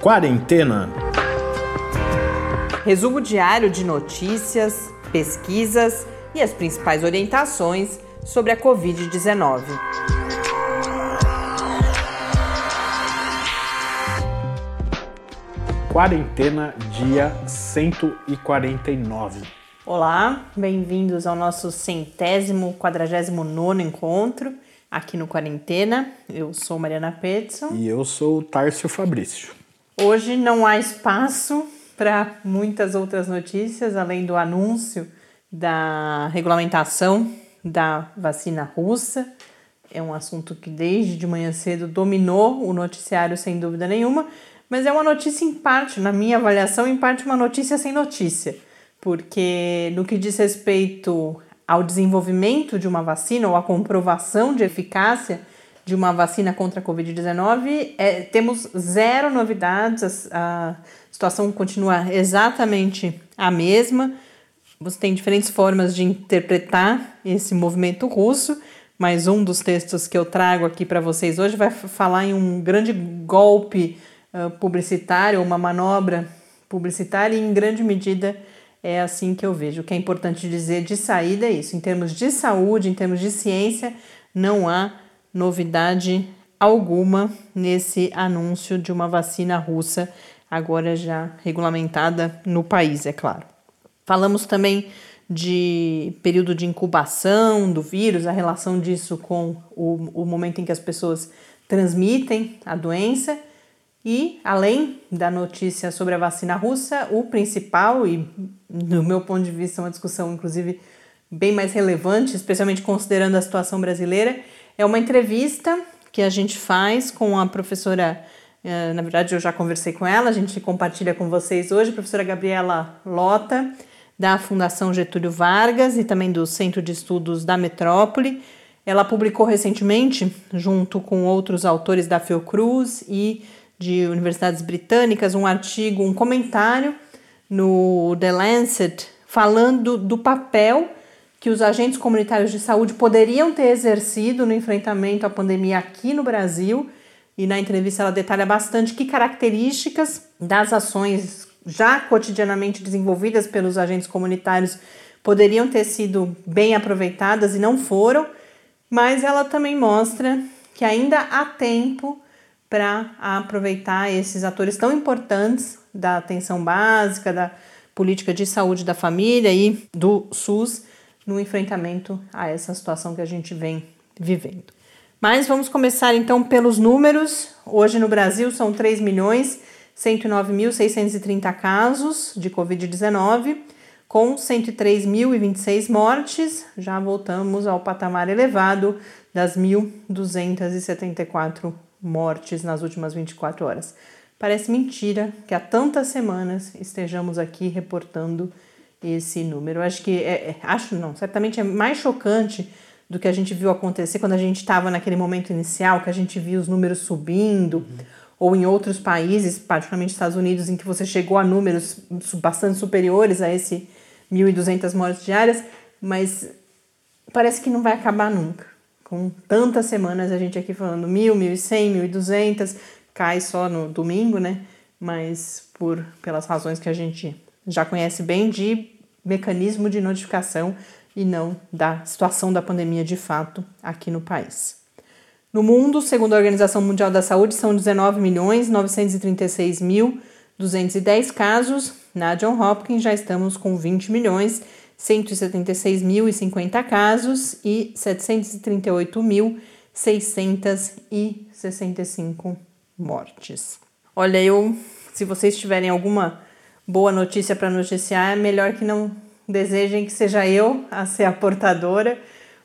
Quarentena. Resumo diário de notícias, pesquisas e as principais orientações sobre a Covid-19. Quarentena, dia 149. Olá, bem-vindos ao nosso centésimo, quadragésimo nono encontro aqui no Quarentena. Eu sou Mariana Petson. E eu sou o Tárcio Fabrício. Hoje não há espaço para muitas outras notícias, além do anúncio da regulamentação da vacina russa. É um assunto que desde de manhã cedo dominou o noticiário sem dúvida nenhuma, mas é uma notícia em parte, na minha avaliação, em parte uma notícia sem notícia porque no que diz respeito ao desenvolvimento de uma vacina ou à comprovação de eficácia de uma vacina contra a Covid-19, é, temos zero novidades, a, a situação continua exatamente a mesma. Você tem diferentes formas de interpretar esse movimento russo, mas um dos textos que eu trago aqui para vocês hoje vai falar em um grande golpe uh, publicitário, uma manobra publicitária e, em grande medida, é assim que eu vejo. O que é importante dizer de saída é isso. Em termos de saúde, em termos de ciência, não há novidade alguma nesse anúncio de uma vacina russa, agora já regulamentada no país, é claro. Falamos também de período de incubação do vírus, a relação disso com o, o momento em que as pessoas transmitem a doença. E, além da notícia sobre a vacina russa, o principal, e do meu ponto de vista, uma discussão, inclusive, bem mais relevante, especialmente considerando a situação brasileira, é uma entrevista que a gente faz com a professora. Eh, na verdade, eu já conversei com ela, a gente compartilha com vocês hoje, a professora Gabriela Lota, da Fundação Getúlio Vargas e também do Centro de Estudos da Metrópole. Ela publicou recentemente, junto com outros autores da Fiocruz e de universidades britânicas um artigo, um comentário no The Lancet falando do papel que os agentes comunitários de saúde poderiam ter exercido no enfrentamento à pandemia aqui no Brasil. E na entrevista ela detalha bastante que características das ações já cotidianamente desenvolvidas pelos agentes comunitários poderiam ter sido bem aproveitadas e não foram, mas ela também mostra que ainda há tempo para aproveitar esses atores tão importantes da atenção básica, da política de saúde da família e do SUS no enfrentamento a essa situação que a gente vem vivendo. Mas vamos começar então pelos números. Hoje no Brasil são 3 milhões 109.630 casos de Covid-19, com 103.026 mortes. Já voltamos ao patamar elevado das 1.274 mortes nas últimas 24 horas. Parece mentira que há tantas semanas estejamos aqui reportando esse número. Acho que é, é, acho não, certamente é mais chocante do que a gente viu acontecer quando a gente estava naquele momento inicial, que a gente viu os números subindo, uhum. ou em outros países, particularmente Estados Unidos, em que você chegou a números bastante superiores a esse 1.200 mortes diárias, mas parece que não vai acabar nunca com tantas semanas a gente aqui falando mil, mil e cem, mil e duzentas, cai só no domingo, né? Mas por pelas razões que a gente já conhece bem de mecanismo de notificação e não da situação da pandemia de fato aqui no país. No mundo, segundo a Organização Mundial da Saúde, são 19 milhões 936 mil 210 casos. Na John Hopkins já estamos com 20 milhões 176.050 casos e 738.665 mortes. Olha, eu, se vocês tiverem alguma boa notícia para noticiar, é melhor que não desejem que seja eu a ser a portadora,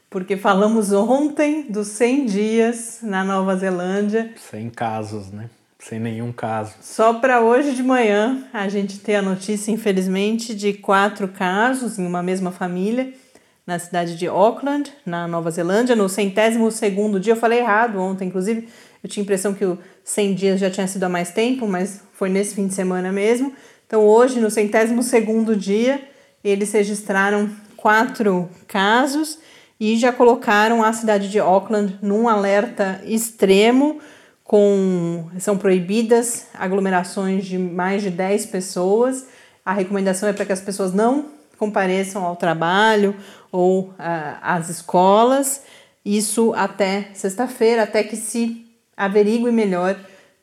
porque falamos ontem dos 100 dias na Nova Zelândia. 100 casos, né? sem nenhum caso. Só para hoje de manhã a gente tem a notícia, infelizmente, de quatro casos em uma mesma família na cidade de Auckland, na Nova Zelândia, no centésimo segundo dia. Eu falei errado ontem, inclusive eu tinha a impressão que o 100 dias já tinha sido há mais tempo, mas foi nesse fim de semana mesmo. Então hoje, no centésimo segundo dia, eles registraram quatro casos e já colocaram a cidade de Auckland num alerta extremo com são proibidas aglomerações de mais de 10 pessoas. A recomendação é para que as pessoas não compareçam ao trabalho ou uh, às escolas. Isso até sexta-feira, até que se averigue melhor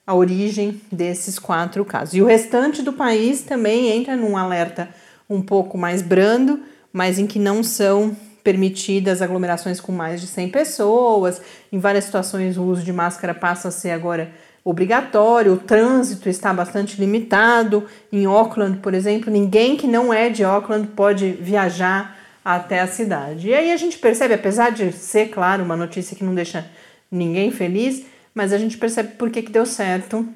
a origem desses quatro casos. E o restante do país também entra num alerta um pouco mais brando, mas em que não são permitidas aglomerações com mais de 100 pessoas. Em várias situações, o uso de máscara passa a ser agora obrigatório, o trânsito está bastante limitado. Em Auckland, por exemplo, ninguém que não é de Auckland pode viajar até a cidade. E aí a gente percebe, apesar de ser, claro, uma notícia que não deixa ninguém feliz, mas a gente percebe por que, que deu certo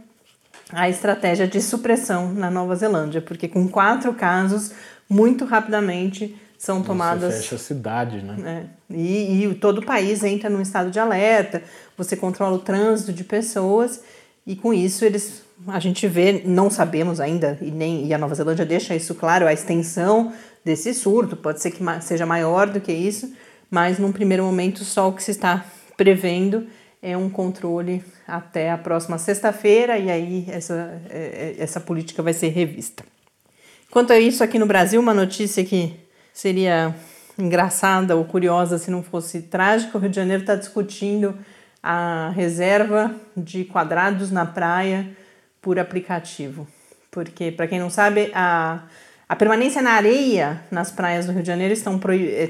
a estratégia de supressão na Nova Zelândia, porque com quatro casos, muito rapidamente são tomadas. Você fecha a cidade, né? É, e, e todo o país entra num estado de alerta, você controla o trânsito de pessoas, e com isso eles. A gente vê, não sabemos ainda, e, nem, e a Nova Zelândia deixa isso claro, a extensão desse surto, pode ser que seja maior do que isso, mas num primeiro momento só o que se está prevendo é um controle até a próxima sexta-feira e aí essa, é, é, essa política vai ser revista. Quanto a isso, aqui no Brasil, uma notícia que seria engraçada ou curiosa se não fosse trágica. O Rio de Janeiro está discutindo a reserva de quadrados na praia por aplicativo. Porque, para quem não sabe, a, a permanência na areia nas praias do Rio de Janeiro estão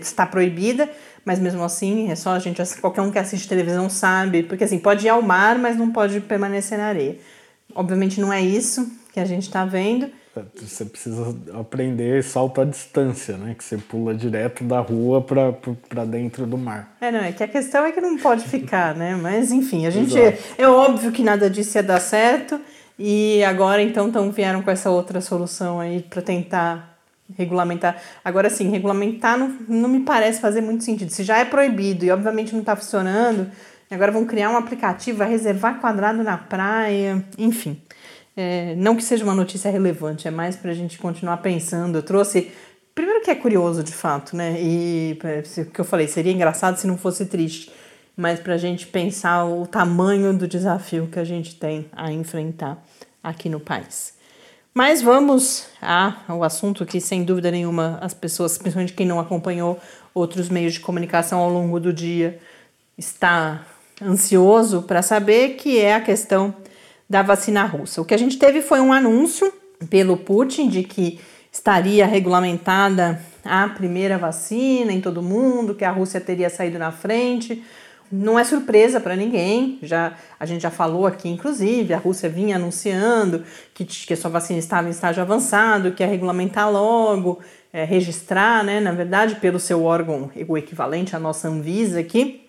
está proibida, mas mesmo assim, é só a gente, qualquer um que assiste televisão sabe, porque assim, pode ir ao mar, mas não pode permanecer na areia. Obviamente não é isso que a gente está vendo. Você precisa aprender salto à distância, né? Que você pula direto da rua para dentro do mar. É, não, é que a questão é que não pode ficar, né? Mas enfim, a gente. É, é óbvio que nada disso ia dar certo. E agora então tão, vieram com essa outra solução aí para tentar regulamentar. Agora sim, regulamentar não, não me parece fazer muito sentido. Se já é proibido e obviamente não está funcionando, agora vão criar um aplicativo, vai reservar quadrado na praia, enfim. É, não que seja uma notícia relevante, é mais para a gente continuar pensando. Eu trouxe. Primeiro que é curioso de fato, né? E o que eu falei, seria engraçado se não fosse triste, mas para a gente pensar o tamanho do desafio que a gente tem a enfrentar aqui no país. Mas vamos ao assunto que, sem dúvida nenhuma, as pessoas, principalmente quem não acompanhou outros meios de comunicação ao longo do dia, está ansioso para saber, que é a questão da vacina russa. O que a gente teve foi um anúncio pelo Putin de que estaria regulamentada a primeira vacina em todo mundo, que a Rússia teria saído na frente. Não é surpresa para ninguém, já a gente já falou aqui, inclusive, a Rússia vinha anunciando que, que a sua vacina estava em estágio avançado, que ia regulamentar logo, é, registrar, né, na verdade, pelo seu órgão, o equivalente à nossa Anvisa aqui,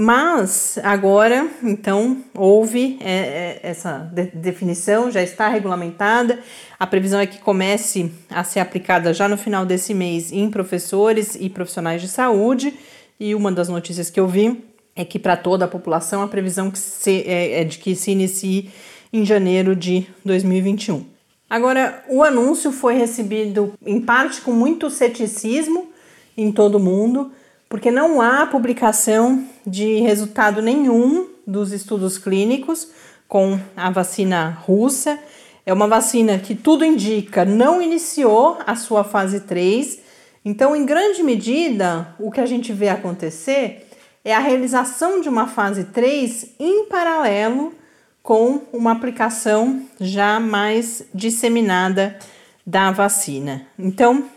mas agora, então, houve é, é, essa de definição, já está regulamentada. A previsão é que comece a ser aplicada já no final desse mês em professores e profissionais de saúde. E uma das notícias que eu vi é que para toda a população a previsão se, é, é de que se inicie em janeiro de 2021. Agora, o anúncio foi recebido em parte com muito ceticismo em todo o mundo porque não há publicação de resultado nenhum dos estudos clínicos com a vacina russa. É uma vacina que tudo indica não iniciou a sua fase 3. Então, em grande medida, o que a gente vê acontecer é a realização de uma fase 3 em paralelo com uma aplicação já mais disseminada da vacina. Então,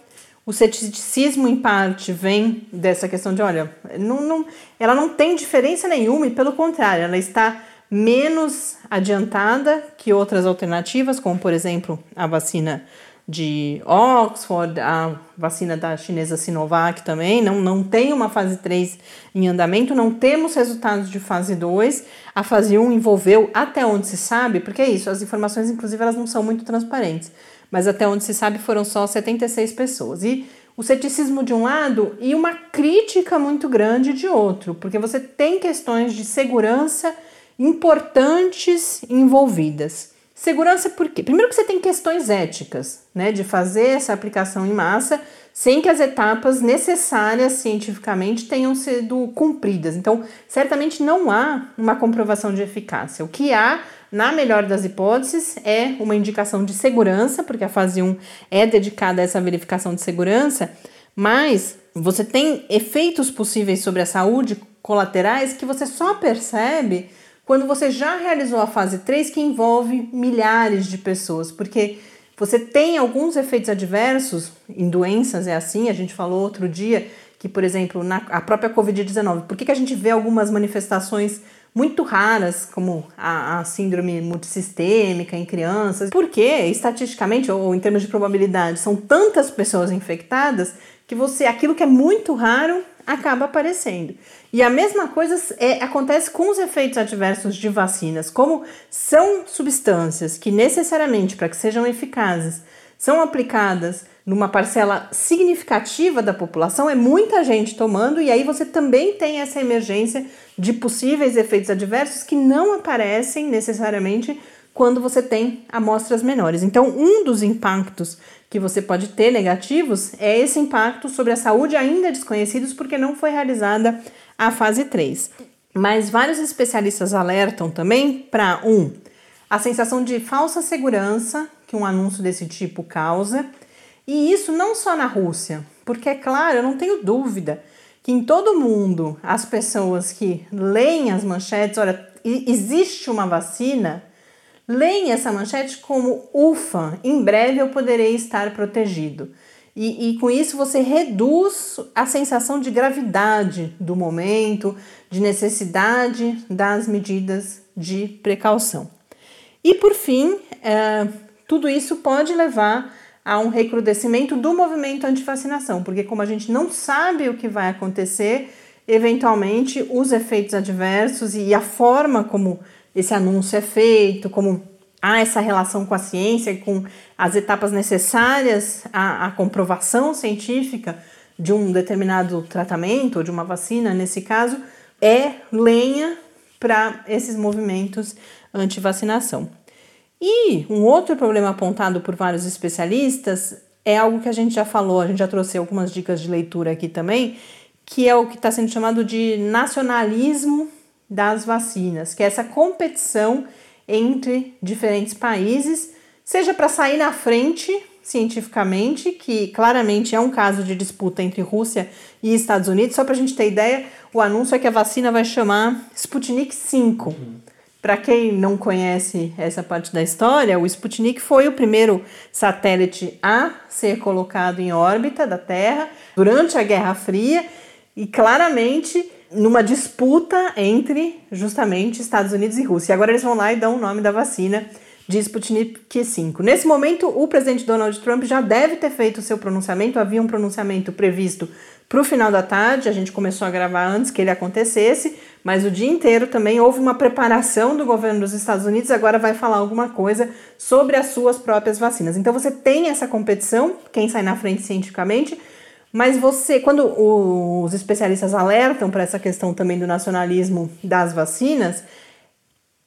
o ceticismo, em parte, vem dessa questão de: olha, não, não, ela não tem diferença nenhuma e, pelo contrário, ela está menos adiantada que outras alternativas, como, por exemplo, a vacina de Oxford, a vacina da chinesa Sinovac também, não, não tem uma fase 3 em andamento, não temos resultados de fase 2. A fase 1 envolveu, até onde se sabe, porque é isso, as informações, inclusive, elas não são muito transparentes mas até onde se sabe foram só 76 pessoas. E o ceticismo de um lado e uma crítica muito grande de outro, porque você tem questões de segurança importantes envolvidas. Segurança por quê? Primeiro que você tem questões éticas, né, de fazer essa aplicação em massa sem que as etapas necessárias cientificamente tenham sido cumpridas. Então, certamente não há uma comprovação de eficácia. O que há, na melhor das hipóteses, é uma indicação de segurança, porque a fase 1 é dedicada a essa verificação de segurança, mas você tem efeitos possíveis sobre a saúde colaterais que você só percebe quando você já realizou a fase 3, que envolve milhares de pessoas, porque você tem alguns efeitos adversos em doenças, é assim, a gente falou outro dia que, por exemplo, na a própria Covid-19, por que, que a gente vê algumas manifestações muito raras, como a, a, síndrome multissistêmica em crianças? Porque, estatisticamente, ou em termos de probabilidade, são tantas pessoas infectadas que você aquilo que é muito raro acaba aparecendo. E a mesma coisa é, acontece com os efeitos adversos de vacinas. Como são substâncias que necessariamente, para que sejam eficazes, são aplicadas numa parcela significativa da população, é muita gente tomando, e aí você também tem essa emergência de possíveis efeitos adversos que não aparecem necessariamente quando você tem amostras menores. Então, um dos impactos que você pode ter negativos é esse impacto sobre a saúde ainda desconhecidos porque não foi realizada a fase 3. Mas vários especialistas alertam também para um, a sensação de falsa segurança que um anúncio desse tipo causa, e isso não só na Rússia, porque é claro, eu não tenho dúvida que em todo mundo as pessoas que leem as manchetes, olha, existe uma vacina, Leia essa manchete como ufa, em breve eu poderei estar protegido. E, e, com isso você reduz a sensação de gravidade do momento, de necessidade das medidas de precaução. E por fim, é, tudo isso pode levar a um recrudescimento do movimento anti-vacinação, porque como a gente não sabe o que vai acontecer, eventualmente os efeitos adversos e a forma como esse anúncio é feito, como há essa relação com a ciência, com as etapas necessárias à, à comprovação científica de um determinado tratamento ou de uma vacina, nesse caso, é lenha para esses movimentos anti-vacinação. E um outro problema apontado por vários especialistas é algo que a gente já falou, a gente já trouxe algumas dicas de leitura aqui também, que é o que está sendo chamado de nacionalismo das vacinas, que é essa competição entre diferentes países, seja para sair na frente cientificamente, que claramente é um caso de disputa entre Rússia e Estados Unidos. Só para a gente ter ideia, o anúncio é que a vacina vai chamar Sputnik 5. Uhum. Para quem não conhece essa parte da história, o Sputnik foi o primeiro satélite a ser colocado em órbita da Terra durante a Guerra Fria e claramente numa disputa entre justamente Estados Unidos e Rússia. E agora eles vão lá e dão o nome da vacina de Sputnik 5. Nesse momento, o presidente Donald Trump já deve ter feito o seu pronunciamento, havia um pronunciamento previsto para o final da tarde, a gente começou a gravar antes que ele acontecesse, mas o dia inteiro também houve uma preparação do governo dos Estados Unidos, agora vai falar alguma coisa sobre as suas próprias vacinas. Então você tem essa competição, quem sai na frente cientificamente, mas você, quando os especialistas alertam para essa questão também do nacionalismo das vacinas,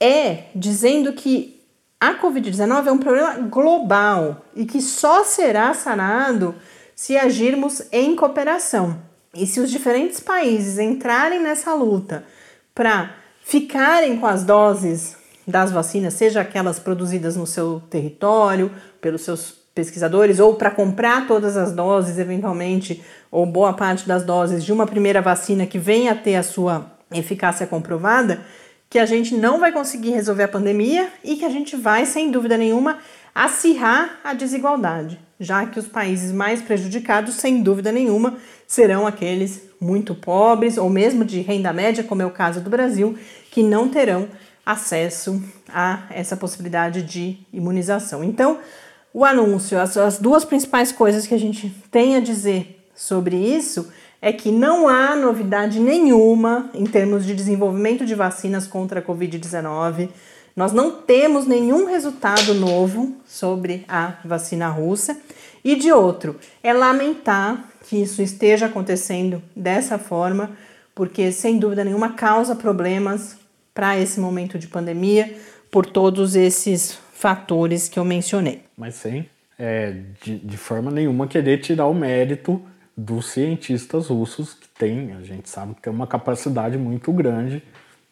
é dizendo que a Covid-19 é um problema global e que só será sanado se agirmos em cooperação. E se os diferentes países entrarem nessa luta para ficarem com as doses das vacinas, seja aquelas produzidas no seu território, pelos seus pesquisadores ou para comprar todas as doses, eventualmente, ou boa parte das doses de uma primeira vacina que venha a ter a sua eficácia comprovada, que a gente não vai conseguir resolver a pandemia e que a gente vai, sem dúvida nenhuma, acirrar a desigualdade, já que os países mais prejudicados, sem dúvida nenhuma, serão aqueles muito pobres ou mesmo de renda média, como é o caso do Brasil, que não terão acesso a essa possibilidade de imunização. Então, o anúncio, as, as duas principais coisas que a gente tem a dizer sobre isso é que não há novidade nenhuma em termos de desenvolvimento de vacinas contra a Covid-19. Nós não temos nenhum resultado novo sobre a vacina russa. E de outro, é lamentar que isso esteja acontecendo dessa forma, porque sem dúvida nenhuma causa problemas para esse momento de pandemia por todos esses fatores que eu mencionei. Mas sem, é, de, de forma nenhuma, querer tirar o mérito dos cientistas russos que tem, a gente sabe que tem uma capacidade muito grande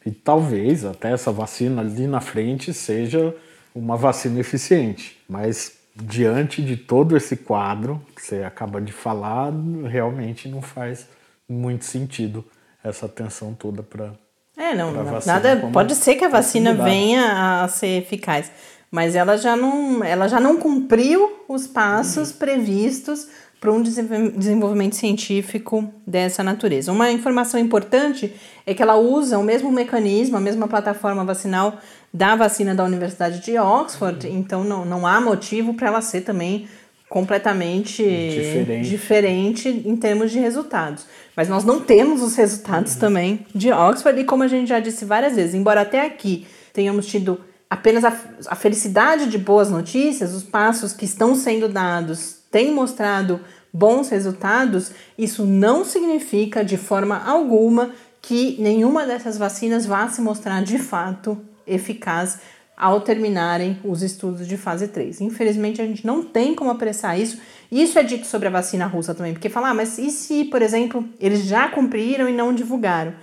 e talvez até essa vacina ali na frente seja uma vacina eficiente, mas diante de todo esse quadro que você acaba de falar, realmente não faz muito sentido essa atenção toda para é, não, nada. Pode ser que a vacina venha a ser eficaz, mas ela já não, ela já não cumpriu os passos uhum. previstos para um desenvolvimento científico dessa natureza. Uma informação importante é que ela usa o mesmo mecanismo, a mesma plataforma vacinal da vacina da Universidade de Oxford, uhum. então não, não há motivo para ela ser também completamente diferente. diferente. em termos de resultados. Mas nós não temos os resultados uhum. também de Oxford, e como a gente já disse várias vezes, embora até aqui tenhamos tido apenas a, a felicidade de boas notícias, os passos que estão sendo dados têm mostrado bons resultados, isso não significa de forma alguma que nenhuma dessas vacinas vá se mostrar de fato eficaz ao terminarem os estudos de fase 3. Infelizmente, a gente não tem como apressar isso. Isso é dito sobre a vacina russa também, porque falar, ah, mas e se, por exemplo, eles já cumpriram e não divulgaram?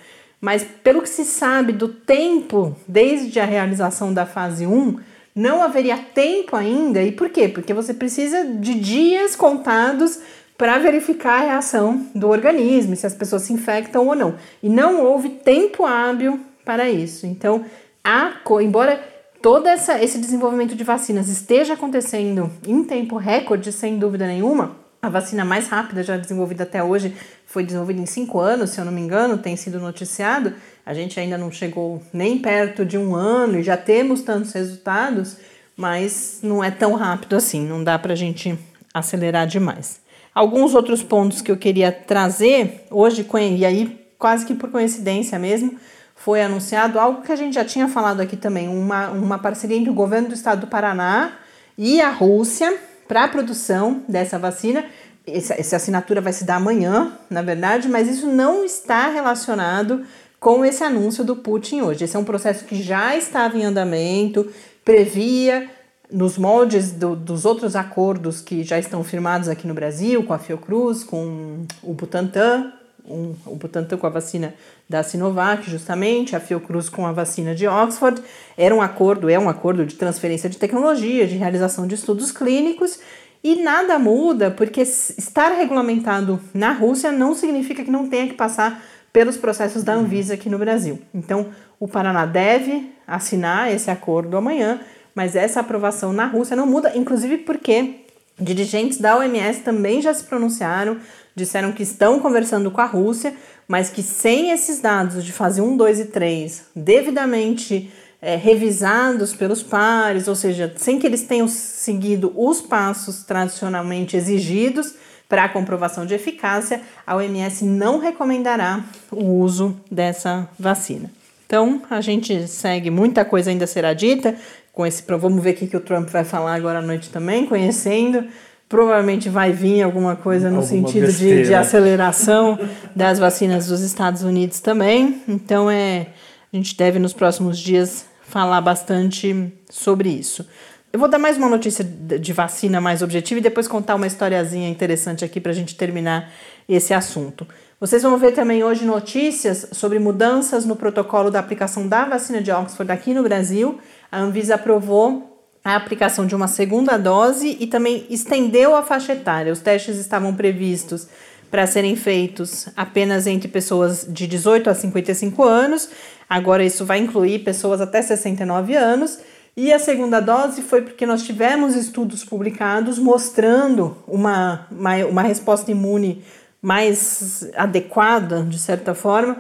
Mas pelo que se sabe do tempo desde a realização da fase 1, não haveria tempo ainda. E por quê? Porque você precisa de dias contados para verificar a reação do organismo, se as pessoas se infectam ou não. E não houve tempo hábil para isso. Então, há, embora todo essa, esse desenvolvimento de vacinas esteja acontecendo em tempo recorde, sem dúvida nenhuma, a vacina mais rápida já desenvolvida até hoje foi desenvolvida em cinco anos, se eu não me engano, tem sido noticiado. A gente ainda não chegou nem perto de um ano e já temos tantos resultados, mas não é tão rápido assim, não dá para a gente acelerar demais. Alguns outros pontos que eu queria trazer hoje, e aí quase que por coincidência mesmo, foi anunciado algo que a gente já tinha falado aqui também, uma, uma parceria entre o governo do estado do Paraná e a Rússia para a produção dessa vacina. Essa, essa assinatura vai se dar amanhã, na verdade, mas isso não está relacionado com esse anúncio do Putin hoje. Esse é um processo que já estava em andamento, previa nos moldes do, dos outros acordos que já estão firmados aqui no Brasil, com a Fiocruz, com o Butantan, um, o Butantan com a vacina da Sinovac, justamente, a Fiocruz com a vacina de Oxford, era um acordo, é um acordo de transferência de tecnologia, de realização de estudos clínicos, e nada muda, porque estar regulamentado na Rússia não significa que não tenha que passar pelos processos da Anvisa aqui no Brasil. Então, o Paraná deve assinar esse acordo amanhã, mas essa aprovação na Rússia não muda, inclusive porque dirigentes da OMS também já se pronunciaram, disseram que estão conversando com a Rússia, mas que sem esses dados de fase 1, 2 e 3 devidamente é, revisados pelos pares, ou seja, sem que eles tenham seguido os passos tradicionalmente exigidos para a comprovação de eficácia, a OMS não recomendará o uso dessa vacina. Então, a gente segue, muita coisa ainda será dita, com esse. Vamos ver o que, que o Trump vai falar agora à noite também, conhecendo. Provavelmente vai vir alguma coisa no alguma sentido de, de, aceleração das vacinas dos Estados Unidos também. Então é, a gente deve nos próximos dias falar bastante sobre isso. Eu vou dar mais uma notícia de vacina mais objetiva e depois contar uma historiazinha interessante aqui para a gente terminar esse assunto. Vocês vão ver também hoje notícias sobre mudanças no protocolo da aplicação da vacina de Oxford aqui no Brasil a Anvisa aprovou a aplicação de uma segunda dose e também estendeu a faixa etária. Os testes estavam previstos para serem feitos apenas entre pessoas de 18 a 55 anos, agora isso vai incluir pessoas até 69 anos. E a segunda dose foi porque nós tivemos estudos publicados mostrando uma, uma, uma resposta imune mais adequada, de certa forma,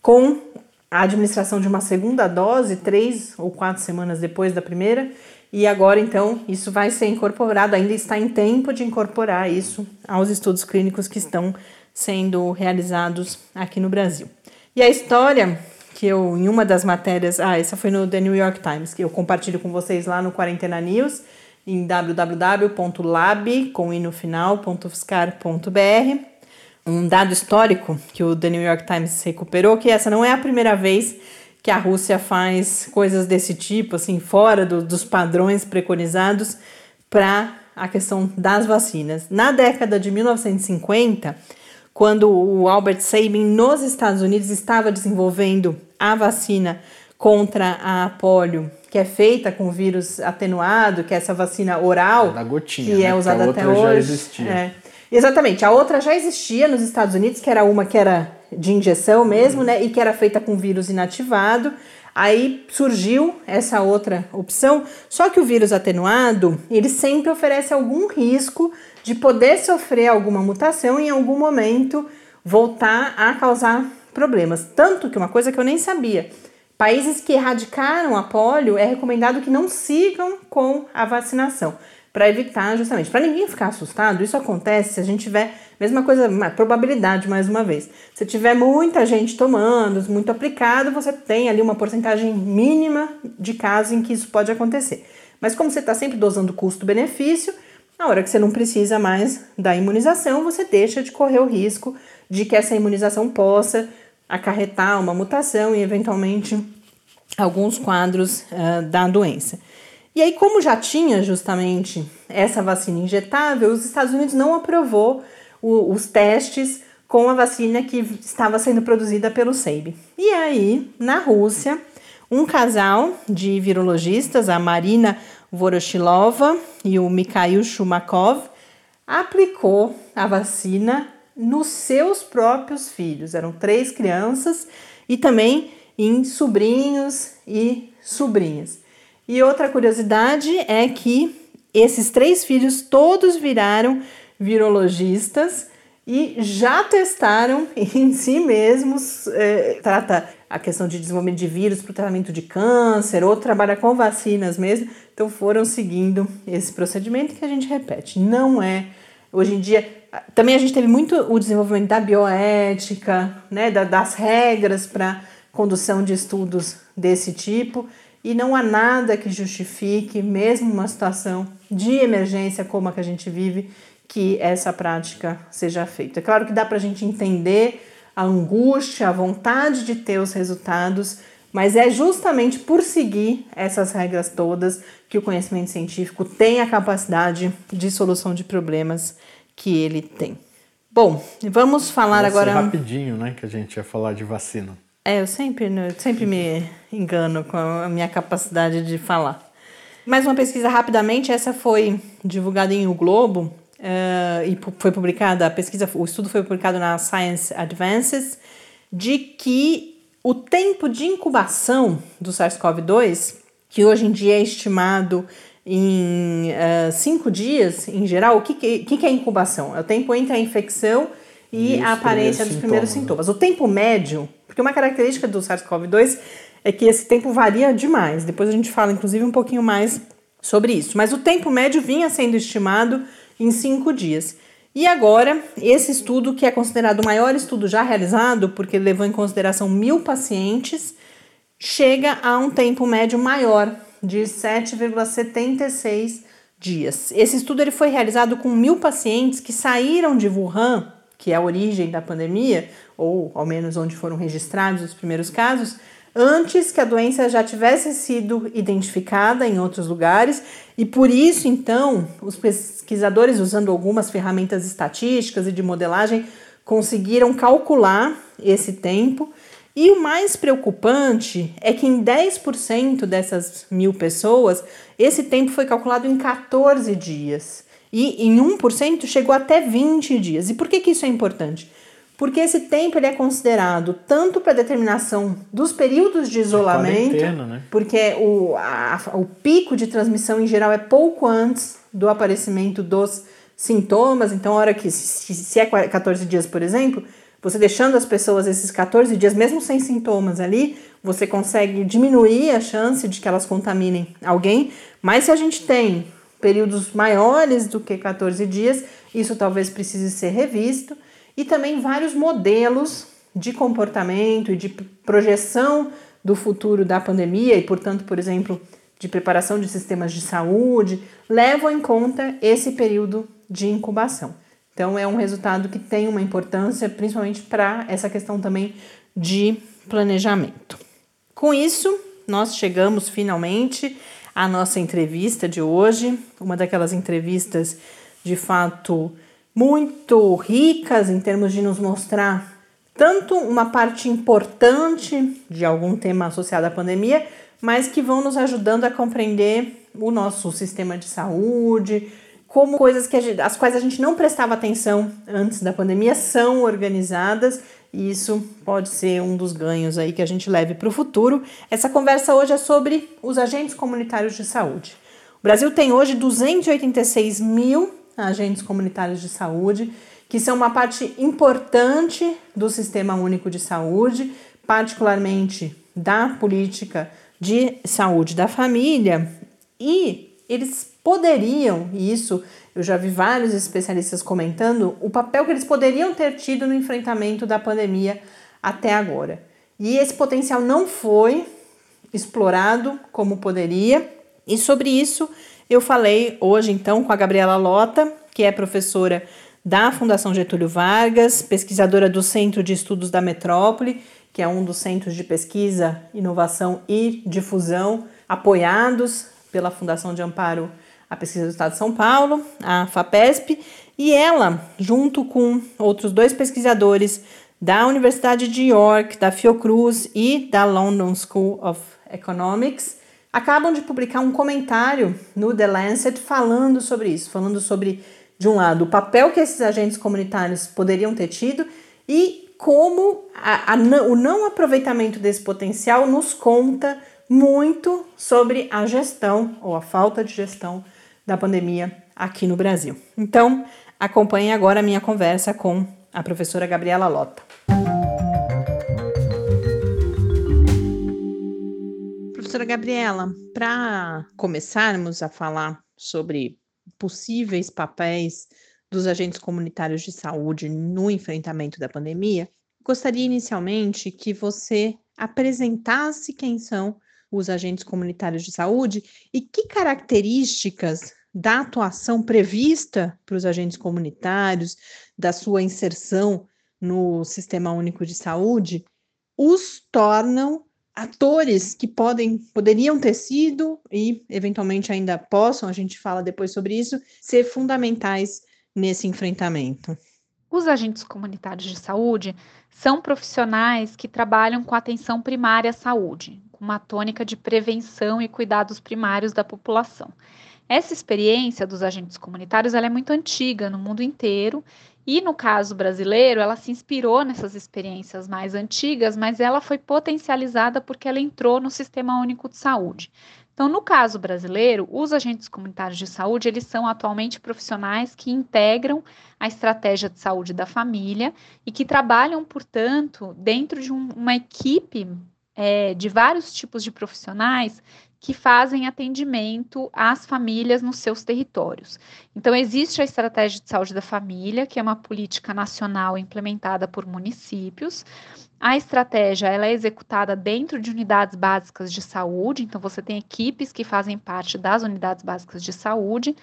com a administração de uma segunda dose, três ou quatro semanas depois da primeira, e agora então isso vai ser incorporado, ainda está em tempo de incorporar isso aos estudos clínicos que estão sendo realizados aqui no Brasil. E a história que eu, em uma das matérias, ah, essa foi no The New York Times, que eu compartilho com vocês lá no Quarentena News, em www.lab, com i no final, um dado histórico que o The New York Times recuperou, que essa não é a primeira vez que a Rússia faz coisas desse tipo, assim, fora do, dos padrões preconizados para a questão das vacinas. Na década de 1950, quando o Albert Sabin nos Estados Unidos estava desenvolvendo a vacina contra a polio, que é feita com vírus atenuado, que é essa vacina oral, da gotinha, que né? é usada até hoje. existia. É. Exatamente, a outra já existia nos Estados Unidos, que era uma que era de injeção mesmo, né, e que era feita com vírus inativado. Aí surgiu essa outra opção, só que o vírus atenuado, ele sempre oferece algum risco de poder sofrer alguma mutação e em algum momento voltar a causar problemas. Tanto que uma coisa que eu nem sabia, países que erradicaram a polio é recomendado que não sigam com a vacinação para evitar justamente, para ninguém ficar assustado. Isso acontece se a gente tiver mesma coisa, probabilidade mais uma vez. Se tiver muita gente tomando, muito aplicado, você tem ali uma porcentagem mínima de casos em que isso pode acontecer. Mas como você está sempre dosando custo-benefício, na hora que você não precisa mais da imunização, você deixa de correr o risco de que essa imunização possa acarretar uma mutação e eventualmente alguns quadros uh, da doença. E aí, como já tinha justamente essa vacina injetável, os Estados Unidos não aprovou o, os testes com a vacina que estava sendo produzida pelo SEIB. E aí, na Rússia, um casal de virologistas, a Marina Voroshilova e o Mikhail Shumakov, aplicou a vacina nos seus próprios filhos. Eram três crianças e também em sobrinhos e sobrinhas. E outra curiosidade é que esses três filhos todos viraram virologistas e já testaram em si mesmos, é, trata a questão de desenvolvimento de vírus para o tratamento de câncer, ou trabalha com vacinas mesmo, então foram seguindo esse procedimento que a gente repete. Não é, hoje em dia, também a gente teve muito o desenvolvimento da bioética, né, da, das regras para condução de estudos desse tipo, e não há nada que justifique, mesmo uma situação de emergência como a que a gente vive, que essa prática seja feita. É claro que dá para a gente entender a angústia, a vontade de ter os resultados, mas é justamente por seguir essas regras todas que o conhecimento científico tem a capacidade de solução de problemas que ele tem. Bom, vamos falar Vai agora. rapidinho, né? Que a gente ia falar de vacina. É, eu sempre, né, sempre me engano com a minha capacidade de falar. Mais uma pesquisa rapidamente, essa foi divulgada em O Globo uh, e foi publicada, a pesquisa, o estudo foi publicado na Science Advances, de que o tempo de incubação do SARS-CoV-2, que hoje em dia é estimado em uh, cinco dias, em geral, o que, que, que é incubação? É o tempo entre a infecção e, e a aparência dos primeiros sintomas. sintomas. O tempo médio porque uma característica do SARS-CoV-2 é que esse tempo varia demais. Depois a gente fala, inclusive, um pouquinho mais sobre isso. Mas o tempo médio vinha sendo estimado em cinco dias. E agora, esse estudo, que é considerado o maior estudo já realizado, porque levou em consideração mil pacientes, chega a um tempo médio maior, de 7,76 dias. Esse estudo ele foi realizado com mil pacientes que saíram de Wuhan, que é a origem da pandemia, ou ao menos onde foram registrados os primeiros casos, antes que a doença já tivesse sido identificada em outros lugares, e por isso, então, os pesquisadores, usando algumas ferramentas estatísticas e de modelagem, conseguiram calcular esse tempo. E o mais preocupante é que em 10% dessas mil pessoas, esse tempo foi calculado em 14 dias. E em 1% chegou até 20 dias. E por que, que isso é importante? porque esse tempo ele é considerado tanto para determinação dos períodos de isolamento, né? porque o, a, o pico de transmissão em geral é pouco antes do aparecimento dos sintomas, então a hora que, se, se é 14 dias, por exemplo, você deixando as pessoas esses 14 dias, mesmo sem sintomas ali, você consegue diminuir a chance de que elas contaminem alguém, mas se a gente tem períodos maiores do que 14 dias, isso talvez precise ser revisto e também vários modelos de comportamento e de projeção do futuro da pandemia e, portanto, por exemplo, de preparação de sistemas de saúde, levam em conta esse período de incubação. Então, é um resultado que tem uma importância, principalmente para essa questão também de planejamento. Com isso, nós chegamos finalmente à nossa entrevista de hoje, uma daquelas entrevistas de fato muito ricas em termos de nos mostrar tanto uma parte importante de algum tema associado à pandemia, mas que vão nos ajudando a compreender o nosso sistema de saúde, como coisas que gente, as quais a gente não prestava atenção antes da pandemia são organizadas e isso pode ser um dos ganhos aí que a gente leve para o futuro. Essa conversa hoje é sobre os agentes comunitários de saúde. O Brasil tem hoje 286 mil agentes comunitários de saúde, que são uma parte importante do Sistema Único de Saúde, particularmente da política de saúde da família, e eles poderiam, e isso eu já vi vários especialistas comentando, o papel que eles poderiam ter tido no enfrentamento da pandemia até agora. E esse potencial não foi explorado como poderia, e sobre isso eu falei hoje então com a Gabriela Lota, que é professora da Fundação Getúlio Vargas, pesquisadora do Centro de Estudos da Metrópole, que é um dos centros de pesquisa, inovação e difusão apoiados pela Fundação de Amparo à Pesquisa do Estado de São Paulo, a FAPESP, e ela, junto com outros dois pesquisadores da Universidade de York, da Fiocruz e da London School of Economics, acabam de publicar um comentário no The Lancet falando sobre isso, falando sobre, de um lado, o papel que esses agentes comunitários poderiam ter tido e como a, a, o não aproveitamento desse potencial nos conta muito sobre a gestão ou a falta de gestão da pandemia aqui no Brasil. Então, acompanhe agora a minha conversa com a professora Gabriela Lota. Professora Gabriela, para começarmos a falar sobre possíveis papéis dos agentes comunitários de saúde no enfrentamento da pandemia, gostaria inicialmente que você apresentasse quem são os agentes comunitários de saúde e que características da atuação prevista para os agentes comunitários, da sua inserção no Sistema Único de Saúde, os tornam atores que podem, poderiam ter sido e eventualmente ainda possam, a gente fala depois sobre isso, ser fundamentais nesse enfrentamento. Os agentes comunitários de saúde são profissionais que trabalham com atenção primária à saúde, com uma tônica de prevenção e cuidados primários da população. Essa experiência dos agentes comunitários é muito antiga no mundo inteiro e no caso brasileiro, ela se inspirou nessas experiências mais antigas, mas ela foi potencializada porque ela entrou no Sistema Único de Saúde. Então, no caso brasileiro, os agentes comunitários de saúde, eles são atualmente profissionais que integram a estratégia de saúde da família e que trabalham, portanto, dentro de um, uma equipe é, de vários tipos de profissionais que fazem atendimento às famílias nos seus territórios. Então, existe a Estratégia de Saúde da Família, que é uma política nacional implementada por municípios. A estratégia ela é executada dentro de unidades básicas de saúde, então você tem equipes que fazem parte das unidades básicas de saúde.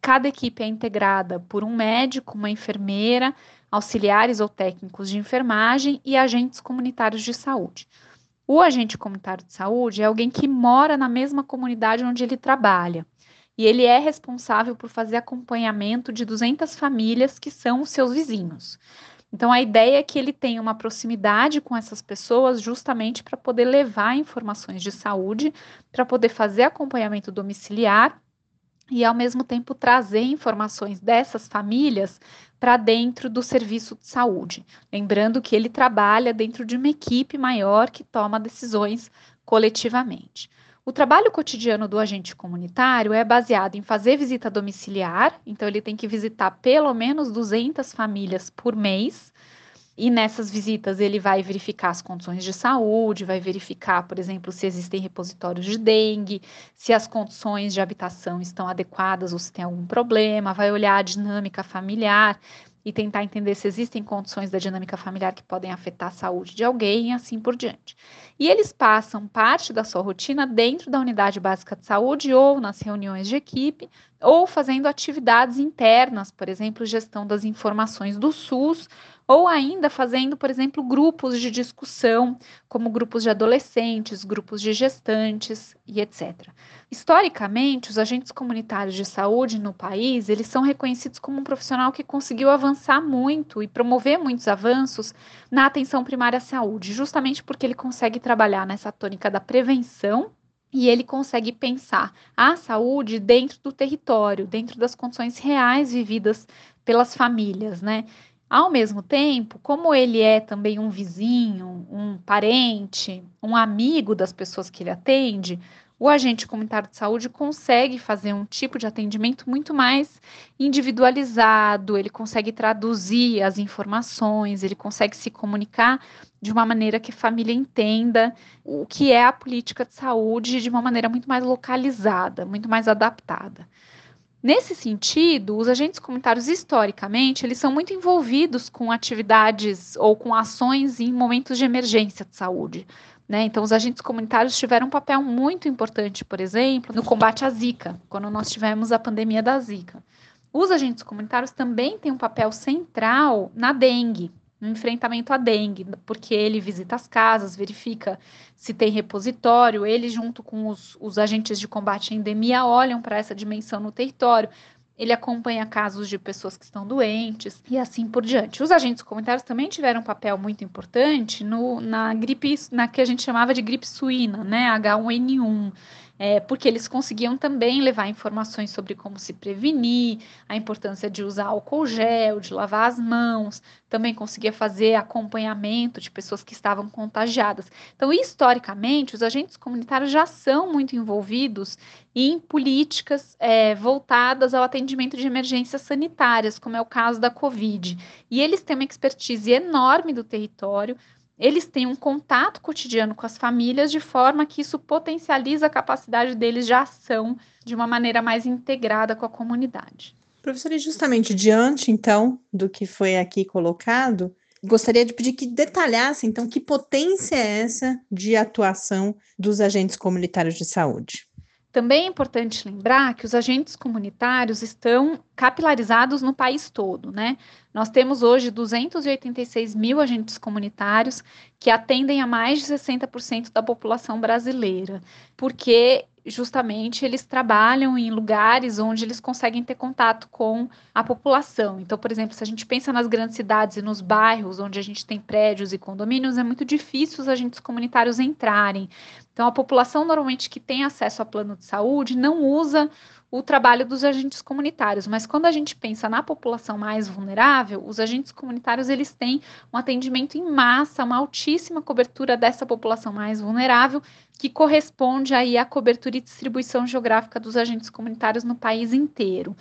Cada equipe é integrada por um médico, uma enfermeira, auxiliares ou técnicos de enfermagem e agentes comunitários de saúde. O agente comunitário de saúde é alguém que mora na mesma comunidade onde ele trabalha. E ele é responsável por fazer acompanhamento de 200 famílias que são os seus vizinhos. Então, a ideia é que ele tenha uma proximidade com essas pessoas justamente para poder levar informações de saúde, para poder fazer acompanhamento domiciliar e, ao mesmo tempo, trazer informações dessas famílias para dentro do serviço de saúde. Lembrando que ele trabalha dentro de uma equipe maior que toma decisões coletivamente. O trabalho cotidiano do agente comunitário é baseado em fazer visita domiciliar, então ele tem que visitar pelo menos 200 famílias por mês. E nessas visitas ele vai verificar as condições de saúde, vai verificar, por exemplo, se existem repositórios de dengue, se as condições de habitação estão adequadas ou se tem algum problema, vai olhar a dinâmica familiar e tentar entender se existem condições da dinâmica familiar que podem afetar a saúde de alguém e assim por diante. E eles passam parte da sua rotina dentro da unidade básica de saúde ou nas reuniões de equipe ou fazendo atividades internas, por exemplo, gestão das informações do SUS ou ainda fazendo, por exemplo, grupos de discussão, como grupos de adolescentes, grupos de gestantes e etc. Historicamente, os agentes comunitários de saúde no país, eles são reconhecidos como um profissional que conseguiu avançar muito e promover muitos avanços na atenção primária à saúde, justamente porque ele consegue trabalhar nessa tônica da prevenção e ele consegue pensar a saúde dentro do território, dentro das condições reais vividas pelas famílias, né? Ao mesmo tempo, como ele é também um vizinho, um parente, um amigo das pessoas que ele atende, o agente comunitário de saúde consegue fazer um tipo de atendimento muito mais individualizado, ele consegue traduzir as informações, ele consegue se comunicar de uma maneira que a família entenda o que é a política de saúde de uma maneira muito mais localizada, muito mais adaptada. Nesse sentido, os agentes comunitários, historicamente, eles são muito envolvidos com atividades ou com ações em momentos de emergência de saúde. Né? Então, os agentes comunitários tiveram um papel muito importante, por exemplo, no combate à Zika, quando nós tivemos a pandemia da Zika. Os agentes comunitários também têm um papel central na dengue, no enfrentamento à dengue, porque ele visita as casas, verifica se tem repositório, ele, junto com os, os agentes de combate à endemia, olham para essa dimensão no território, ele acompanha casos de pessoas que estão doentes e assim por diante. Os agentes comunitários também tiveram um papel muito importante no, na gripe, na que a gente chamava de gripe suína, né, H1N1 é, porque eles conseguiam também levar informações sobre como se prevenir, a importância de usar álcool gel, de lavar as mãos, também conseguia fazer acompanhamento de pessoas que estavam contagiadas. Então, historicamente, os agentes comunitários já são muito envolvidos em políticas é, voltadas ao atendimento de emergências sanitárias, como é o caso da Covid. E eles têm uma expertise enorme do território, eles têm um contato cotidiano com as famílias de forma que isso potencializa a capacidade deles de ação de uma maneira mais integrada com a comunidade. Professora, justamente diante, então, do que foi aqui colocado, gostaria de pedir que detalhasse, então, que potência é essa de atuação dos agentes comunitários de saúde? Também é importante lembrar que os agentes comunitários estão capilarizados no país todo, né? Nós temos hoje 286 mil agentes comunitários que atendem a mais de 60% da população brasileira, porque justamente eles trabalham em lugares onde eles conseguem ter contato com a população. Então, por exemplo, se a gente pensa nas grandes cidades e nos bairros onde a gente tem prédios e condomínios, é muito difícil os agentes comunitários entrarem. Então, a população normalmente que tem acesso a plano de saúde não usa o trabalho dos agentes comunitários, mas quando a gente pensa na população mais vulnerável, os agentes comunitários eles têm um atendimento em massa, uma altíssima cobertura dessa população mais vulnerável, que corresponde aí à cobertura e distribuição geográfica dos agentes comunitários no país inteiro.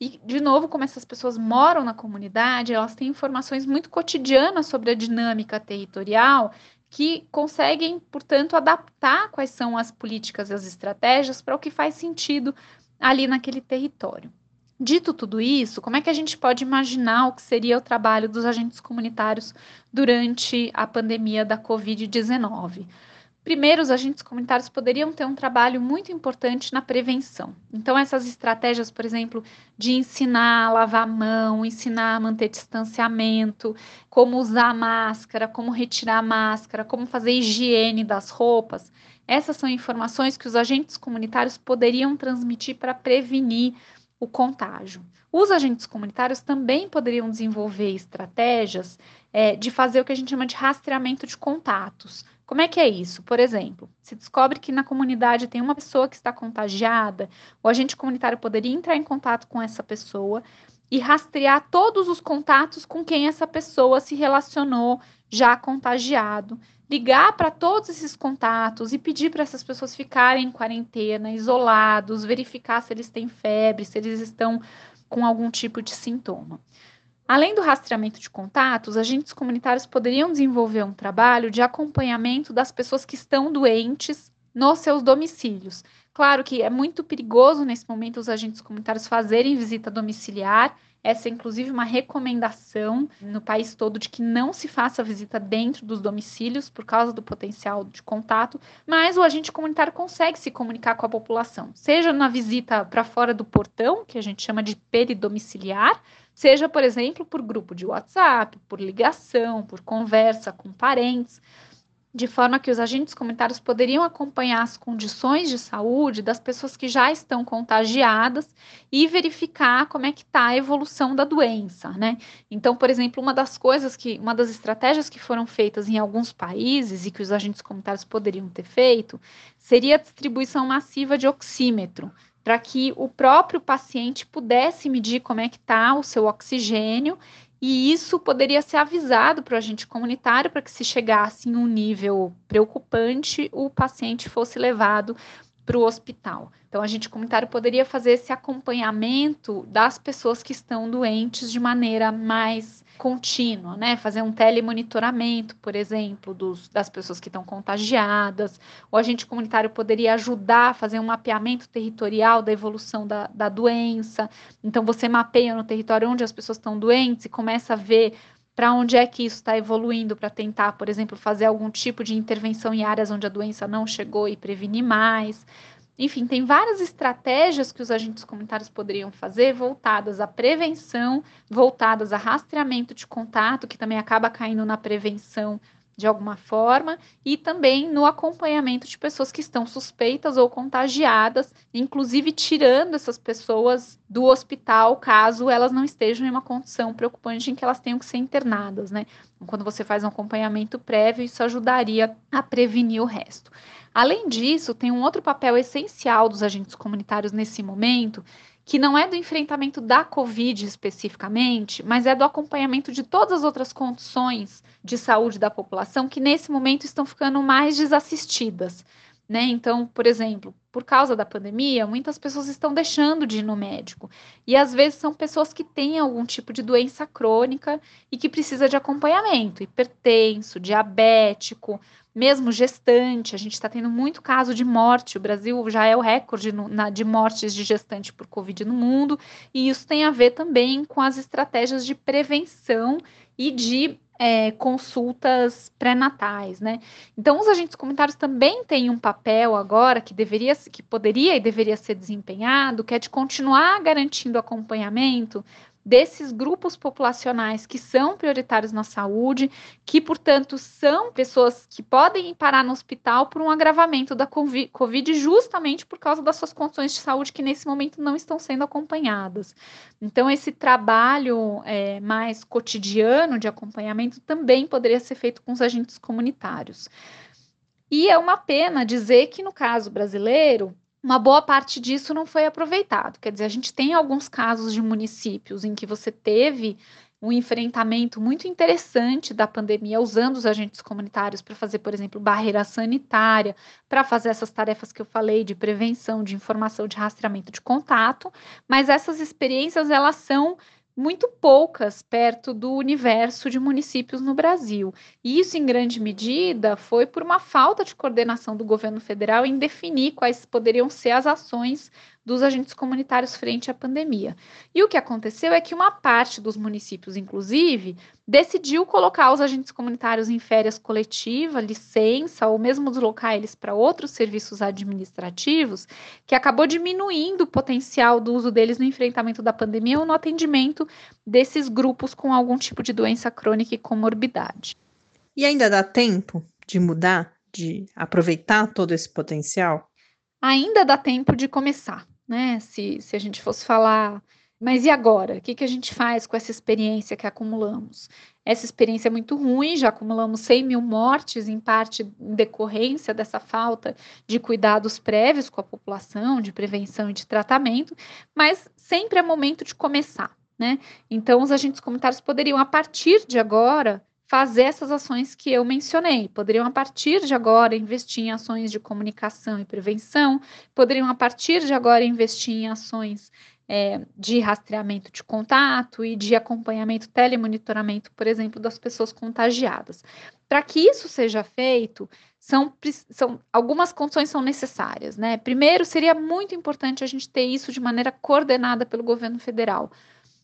E, de novo, como essas pessoas moram na comunidade, elas têm informações muito cotidianas sobre a dinâmica territorial que conseguem, portanto, adaptar quais são as políticas e as estratégias para o que faz sentido ali naquele território. Dito tudo isso, como é que a gente pode imaginar o que seria o trabalho dos agentes comunitários durante a pandemia da Covid-19? Primeiro, os agentes comunitários poderiam ter um trabalho muito importante na prevenção. Então, essas estratégias, por exemplo, de ensinar a lavar a mão, ensinar a manter distanciamento, como usar máscara, como retirar máscara, como fazer higiene das roupas, essas são informações que os agentes comunitários poderiam transmitir para prevenir o contágio. Os agentes comunitários também poderiam desenvolver estratégias é, de fazer o que a gente chama de rastreamento de contatos. Como é que é isso? Por exemplo, se descobre que na comunidade tem uma pessoa que está contagiada, o agente comunitário poderia entrar em contato com essa pessoa e rastrear todos os contatos com quem essa pessoa se relacionou já contagiado ligar para todos esses contatos e pedir para essas pessoas ficarem em quarentena, isolados, verificar se eles têm febre, se eles estão com algum tipo de sintoma. Além do rastreamento de contatos, agentes comunitários poderiam desenvolver um trabalho de acompanhamento das pessoas que estão doentes nos seus domicílios. Claro que é muito perigoso nesse momento os agentes comunitários fazerem visita domiciliar, essa é inclusive uma recomendação no país todo de que não se faça visita dentro dos domicílios por causa do potencial de contato, mas o agente comunitário consegue se comunicar com a população, seja na visita para fora do portão, que a gente chama de peridomiciliar, seja, por exemplo, por grupo de WhatsApp, por ligação, por conversa com parentes de forma que os agentes comunitários poderiam acompanhar as condições de saúde das pessoas que já estão contagiadas e verificar como é que está a evolução da doença, né? Então, por exemplo, uma das coisas que, uma das estratégias que foram feitas em alguns países e que os agentes comunitários poderiam ter feito seria a distribuição massiva de oxímetro, para que o próprio paciente pudesse medir como é que está o seu oxigênio e isso poderia ser avisado para o agente comunitário para que, se chegasse em um nível preocupante, o paciente fosse levado para o hospital. Então, o agente comunitário poderia fazer esse acompanhamento das pessoas que estão doentes de maneira mais contínua, né? Fazer um telemonitoramento, por exemplo, dos, das pessoas que estão contagiadas. O agente comunitário poderia ajudar a fazer um mapeamento territorial da evolução da, da doença. Então, você mapeia no território onde as pessoas estão doentes e começa a ver para onde é que isso está evoluindo para tentar, por exemplo, fazer algum tipo de intervenção em áreas onde a doença não chegou e prevenir mais. Enfim, tem várias estratégias que os agentes comunitários poderiam fazer voltadas à prevenção, voltadas a rastreamento de contato, que também acaba caindo na prevenção de alguma forma, e também no acompanhamento de pessoas que estão suspeitas ou contagiadas, inclusive tirando essas pessoas do hospital caso elas não estejam em uma condição preocupante em que elas tenham que ser internadas, né? Quando você faz um acompanhamento prévio, isso ajudaria a prevenir o resto. Além disso, tem um outro papel essencial dos agentes comunitários nesse momento, que não é do enfrentamento da Covid especificamente, mas é do acompanhamento de todas as outras condições de saúde da população que nesse momento estão ficando mais desassistidas. Né? Então, por exemplo, por causa da pandemia, muitas pessoas estão deixando de ir no médico. E às vezes são pessoas que têm algum tipo de doença crônica e que precisa de acompanhamento, hipertenso, diabético, mesmo gestante, a gente está tendo muito caso de morte. O Brasil já é o recorde no, na, de mortes de gestante por Covid no mundo, e isso tem a ver também com as estratégias de prevenção e de é, consultas pré-natais, né? Então, os agentes comunitários também têm um papel agora que deveria, que poderia e deveria ser desempenhado, que é de continuar garantindo acompanhamento desses grupos populacionais que são prioritários na saúde, que, portanto, são pessoas que podem parar no hospital por um agravamento da Covid, justamente por causa das suas condições de saúde que nesse momento não estão sendo acompanhadas. Então, esse trabalho é, mais cotidiano de acompanhamento também poderia ser feito com os agentes comunitários. E é uma pena dizer que, no caso brasileiro, uma boa parte disso não foi aproveitado. Quer dizer, a gente tem alguns casos de municípios em que você teve um enfrentamento muito interessante da pandemia, usando os agentes comunitários para fazer, por exemplo, barreira sanitária, para fazer essas tarefas que eu falei de prevenção, de informação, de rastreamento de contato, mas essas experiências elas são muito poucas perto do universo de municípios no Brasil. E isso, em grande medida, foi por uma falta de coordenação do governo federal em definir quais poderiam ser as ações dos agentes comunitários frente à pandemia. E o que aconteceu é que uma parte dos municípios, inclusive, decidiu colocar os agentes comunitários em férias coletiva, licença, ou mesmo deslocar eles para outros serviços administrativos, que acabou diminuindo o potencial do uso deles no enfrentamento da pandemia ou no atendimento desses grupos com algum tipo de doença crônica e comorbidade. E ainda dá tempo de mudar, de aproveitar todo esse potencial? Ainda dá tempo de começar né? Se, se a gente fosse falar, mas e agora? O que, que a gente faz com essa experiência que acumulamos? Essa experiência é muito ruim, já acumulamos 100 mil mortes, em parte em decorrência dessa falta de cuidados prévios com a população, de prevenção e de tratamento, mas sempre é momento de começar, né? Então, os agentes comunitários poderiam, a partir de agora, fazer essas ações que eu mencionei. Poderiam, a partir de agora, investir em ações de comunicação e prevenção, poderiam, a partir de agora, investir em ações é, de rastreamento de contato e de acompanhamento, telemonitoramento, por exemplo, das pessoas contagiadas. Para que isso seja feito, são, são algumas condições são necessárias, né? Primeiro, seria muito importante a gente ter isso de maneira coordenada pelo governo federal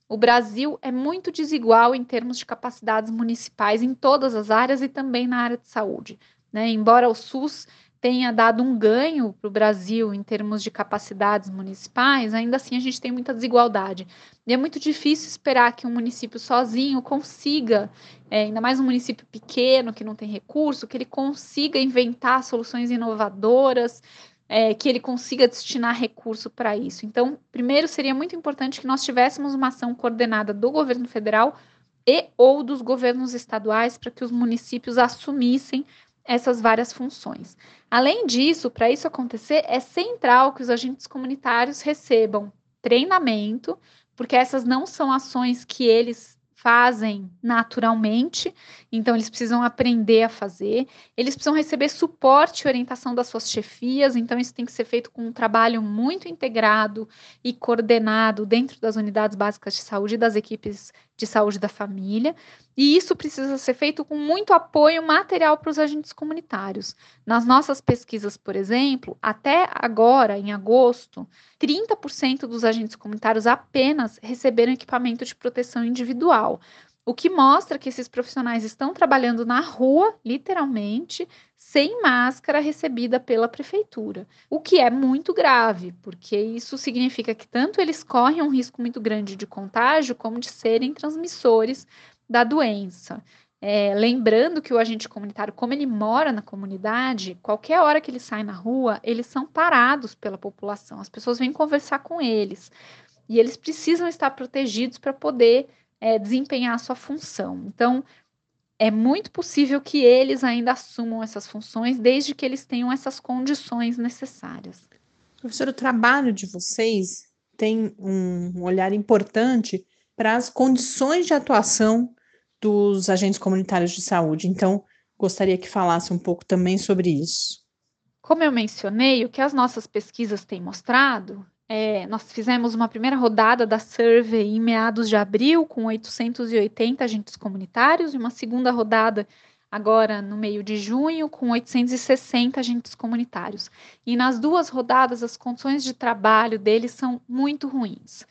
o Brasil é muito desigual em termos de capacidades municipais em todas as áreas e também na área de saúde. Né? Embora o SUS tenha dado um ganho para o Brasil em termos de capacidades municipais, ainda assim a gente tem muita desigualdade. E é muito difícil esperar que um município sozinho consiga, é, ainda mais um município pequeno que não tem recurso, que ele consiga inventar soluções inovadoras, é, que ele consiga destinar recurso para isso. Então, primeiro seria muito importante que nós tivéssemos uma ação coordenada do governo federal e ou dos governos estaduais para que os municípios assumissem essas várias funções. Além disso, para isso acontecer, é central que os agentes comunitários recebam treinamento, porque essas não são ações que eles fazem naturalmente, então eles precisam aprender a fazer, eles precisam receber suporte e orientação das suas chefias, então isso tem que ser feito com um trabalho muito integrado e coordenado dentro das unidades básicas de saúde e das equipes de saúde da família, e isso precisa ser feito com muito apoio material para os agentes comunitários. Nas nossas pesquisas, por exemplo, até agora, em agosto, 30% dos agentes comunitários apenas receberam equipamento de proteção individual. O que mostra que esses profissionais estão trabalhando na rua, literalmente, sem máscara recebida pela prefeitura. O que é muito grave, porque isso significa que tanto eles correm um risco muito grande de contágio, como de serem transmissores da doença. É, lembrando que o agente comunitário, como ele mora na comunidade, qualquer hora que ele sai na rua, eles são parados pela população. As pessoas vêm conversar com eles. E eles precisam estar protegidos para poder é, desempenhar a sua função. Então, é muito possível que eles ainda assumam essas funções, desde que eles tenham essas condições necessárias. Professor, o trabalho de vocês tem um olhar importante para as condições de atuação dos agentes comunitários de saúde. Então, gostaria que falasse um pouco também sobre isso. Como eu mencionei, o que as nossas pesquisas têm mostrado é, nós fizemos uma primeira rodada da survey em meados de abril, com 880 agentes comunitários, e uma segunda rodada agora no meio de junho, com 860 agentes comunitários. E nas duas rodadas, as condições de trabalho deles são muito ruins.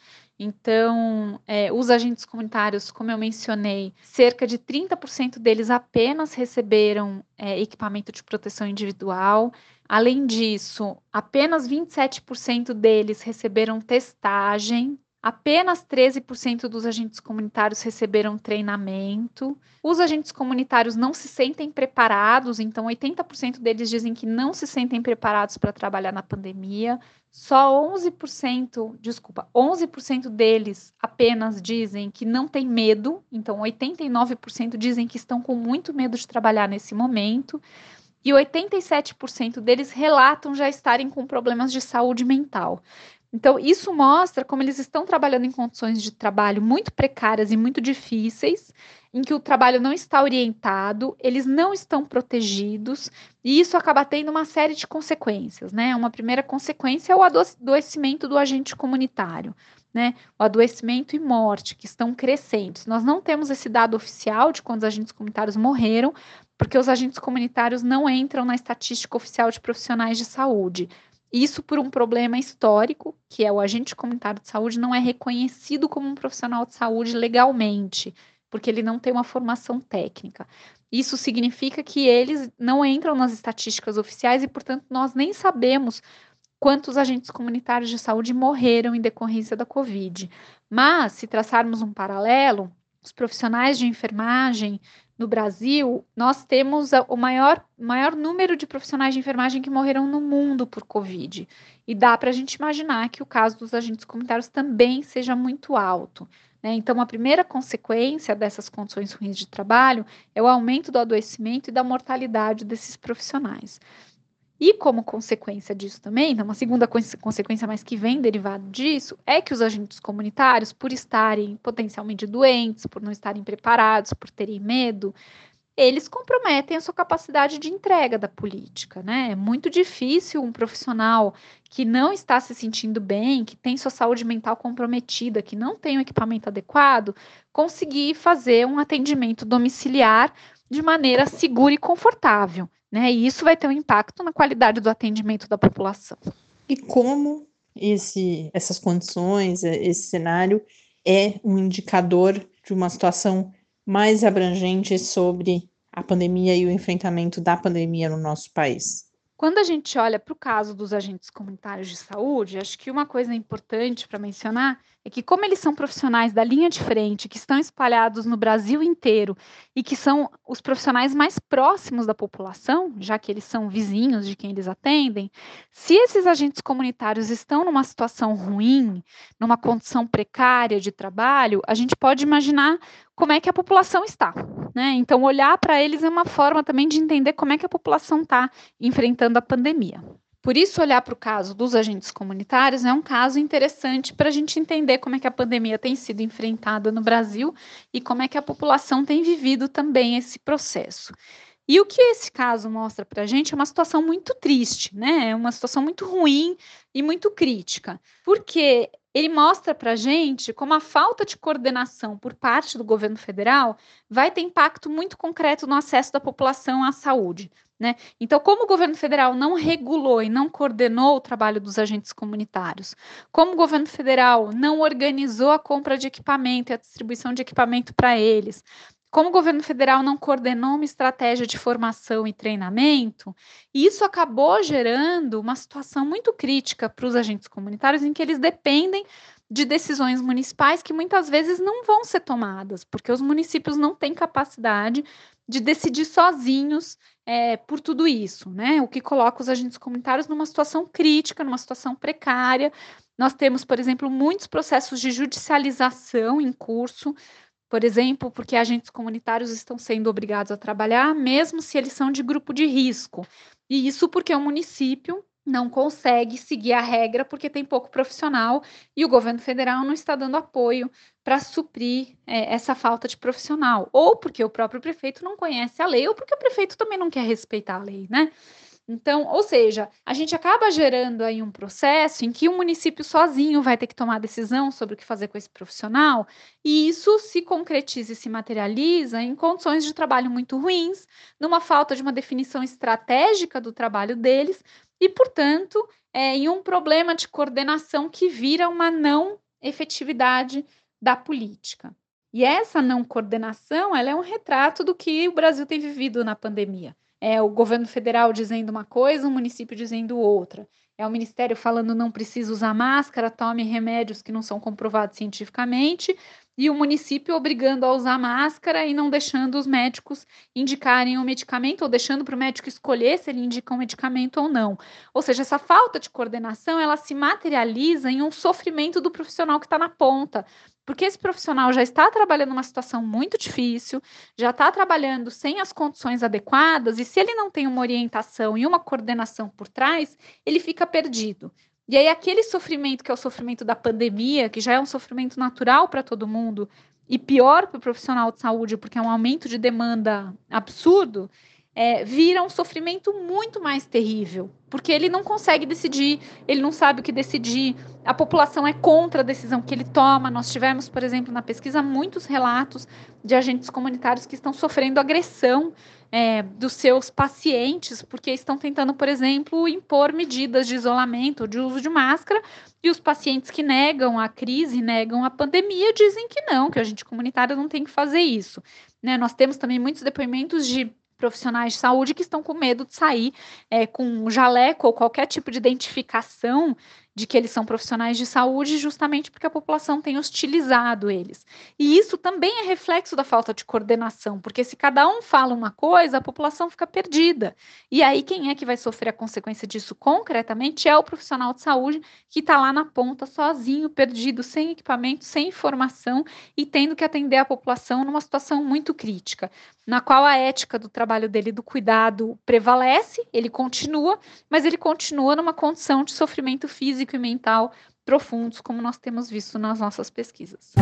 Então, é, os agentes comunitários, como eu mencionei, cerca de 30% deles apenas receberam é, equipamento de proteção individual. Além disso, apenas 27% deles receberam testagem, apenas 13% dos agentes comunitários receberam treinamento. Os agentes comunitários não se sentem preparados, então 80% deles dizem que não se sentem preparados para trabalhar na pandemia. Só 11%, desculpa, 11% deles apenas dizem que não tem medo, então 89% dizem que estão com muito medo de trabalhar nesse momento e 87% deles relatam já estarem com problemas de saúde mental. Então, isso mostra como eles estão trabalhando em condições de trabalho muito precárias e muito difíceis, em que o trabalho não está orientado, eles não estão protegidos, e isso acaba tendo uma série de consequências, né? Uma primeira consequência é o adoecimento do agente comunitário, né? O adoecimento e morte, que estão crescentes. Nós não temos esse dado oficial de quantos agentes comunitários morreram, porque os agentes comunitários não entram na estatística oficial de profissionais de saúde. Isso por um problema histórico, que é o agente comunitário de saúde não é reconhecido como um profissional de saúde legalmente, porque ele não tem uma formação técnica. Isso significa que eles não entram nas estatísticas oficiais e, portanto, nós nem sabemos quantos agentes comunitários de saúde morreram em decorrência da Covid. Mas, se traçarmos um paralelo, os profissionais de enfermagem no Brasil, nós temos o maior, maior número de profissionais de enfermagem que morreram no mundo por Covid. E dá para a gente imaginar que o caso dos agentes comunitários também seja muito alto. Né? Então, a primeira consequência dessas condições ruins de trabalho é o aumento do adoecimento e da mortalidade desses profissionais. E como consequência disso também, então uma segunda consequência mais que vem derivado disso, é que os agentes comunitários, por estarem potencialmente doentes, por não estarem preparados, por terem medo, eles comprometem a sua capacidade de entrega da política, né? É muito difícil um profissional que não está se sentindo bem, que tem sua saúde mental comprometida, que não tem o equipamento adequado, conseguir fazer um atendimento domiciliar de maneira segura e confortável. Né? E isso vai ter um impacto na qualidade do atendimento da população. E como esse, essas condições, é, esse cenário é um indicador de uma situação mais abrangente sobre a pandemia e o enfrentamento da pandemia no nosso país? Quando a gente olha para o caso dos agentes comunitários de saúde, acho que uma coisa importante para mencionar é que, como eles são profissionais da linha de frente, que estão espalhados no Brasil inteiro e que são os profissionais mais próximos da população, já que eles são vizinhos de quem eles atendem, se esses agentes comunitários estão numa situação ruim, numa condição precária de trabalho, a gente pode imaginar como é que a população está. Né? Então, olhar para eles é uma forma também de entender como é que a população está enfrentando a pandemia. Por isso, olhar para o caso dos agentes comunitários é um caso interessante para a gente entender como é que a pandemia tem sido enfrentada no Brasil e como é que a população tem vivido também esse processo. E o que esse caso mostra para a gente é uma situação muito triste, né? É uma situação muito ruim e muito crítica, porque ele mostra para a gente como a falta de coordenação por parte do governo federal vai ter impacto muito concreto no acesso da população à saúde. Né? Então, como o governo federal não regulou e não coordenou o trabalho dos agentes comunitários, como o governo federal não organizou a compra de equipamento e a distribuição de equipamento para eles, como o governo federal não coordenou uma estratégia de formação e treinamento, isso acabou gerando uma situação muito crítica para os agentes comunitários, em que eles dependem de decisões municipais que muitas vezes não vão ser tomadas, porque os municípios não têm capacidade de decidir sozinhos é, por tudo isso, né? O que coloca os agentes comunitários numa situação crítica, numa situação precária. Nós temos, por exemplo, muitos processos de judicialização em curso, por exemplo, porque agentes comunitários estão sendo obrigados a trabalhar, mesmo se eles são de grupo de risco. E isso porque o município não consegue seguir a regra porque tem pouco profissional e o governo federal não está dando apoio para suprir é, essa falta de profissional, ou porque o próprio prefeito não conhece a lei, ou porque o prefeito também não quer respeitar a lei, né? Então, ou seja, a gente acaba gerando aí um processo em que o município sozinho vai ter que tomar decisão sobre o que fazer com esse profissional, e isso se concretiza e se materializa em condições de trabalho muito ruins, numa falta de uma definição estratégica do trabalho deles, e, portanto, é, em um problema de coordenação que vira uma não efetividade da política. E essa não coordenação, ela é um retrato do que o Brasil tem vivido na pandemia. É o governo federal dizendo uma coisa, o município dizendo outra. É o ministério falando não precisa usar máscara, tome remédios que não são comprovados cientificamente, e o município obrigando a usar máscara e não deixando os médicos indicarem o medicamento, ou deixando para o médico escolher se ele indica um medicamento ou não. Ou seja, essa falta de coordenação ela se materializa em um sofrimento do profissional que está na ponta. Porque esse profissional já está trabalhando numa situação muito difícil, já está trabalhando sem as condições adequadas, e se ele não tem uma orientação e uma coordenação por trás, ele fica perdido. E aí, aquele sofrimento que é o sofrimento da pandemia, que já é um sofrimento natural para todo mundo, e pior para o profissional de saúde, porque é um aumento de demanda absurdo, é, vira um sofrimento muito mais terrível, porque ele não consegue decidir, ele não sabe o que decidir, a população é contra a decisão que ele toma. Nós tivemos, por exemplo, na pesquisa, muitos relatos de agentes comunitários que estão sofrendo agressão é, dos seus pacientes, porque estão tentando, por exemplo, impor medidas de isolamento, de uso de máscara, e os pacientes que negam a crise, negam a pandemia, dizem que não, que a gente comunitária não tem que fazer isso. Né? Nós temos também muitos depoimentos de profissionais de saúde que estão com medo de sair é, com um jaleco ou qualquer tipo de identificação de que eles são profissionais de saúde, justamente porque a população tem hostilizado eles. E isso também é reflexo da falta de coordenação, porque se cada um fala uma coisa, a população fica perdida. E aí, quem é que vai sofrer a consequência disso concretamente é o profissional de saúde que está lá na ponta, sozinho, perdido, sem equipamento, sem informação e tendo que atender a população numa situação muito crítica, na qual a ética do trabalho dele, do cuidado, prevalece, ele continua, mas ele continua numa condição de sofrimento físico e mental profundos, como nós temos visto nas nossas pesquisas.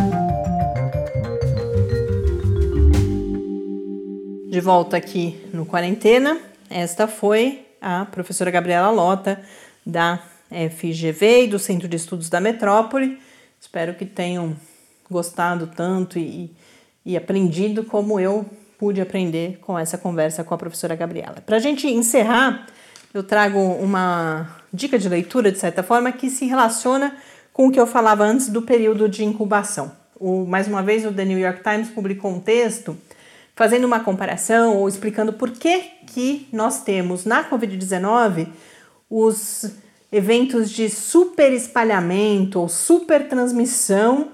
De volta aqui no Quarentena, esta foi a professora Gabriela Lota, da FGV e do Centro de Estudos da Metrópole. Espero que tenham gostado tanto e, e aprendido como eu pude aprender com essa conversa com a professora Gabriela. Para a gente encerrar, eu trago uma dica de leitura, de certa forma, que se relaciona com o que eu falava antes do período de incubação. O, mais uma vez, o The New York Times publicou um texto fazendo uma comparação ou explicando por que, que nós temos na Covid-19 os eventos de super espalhamento ou super transmissão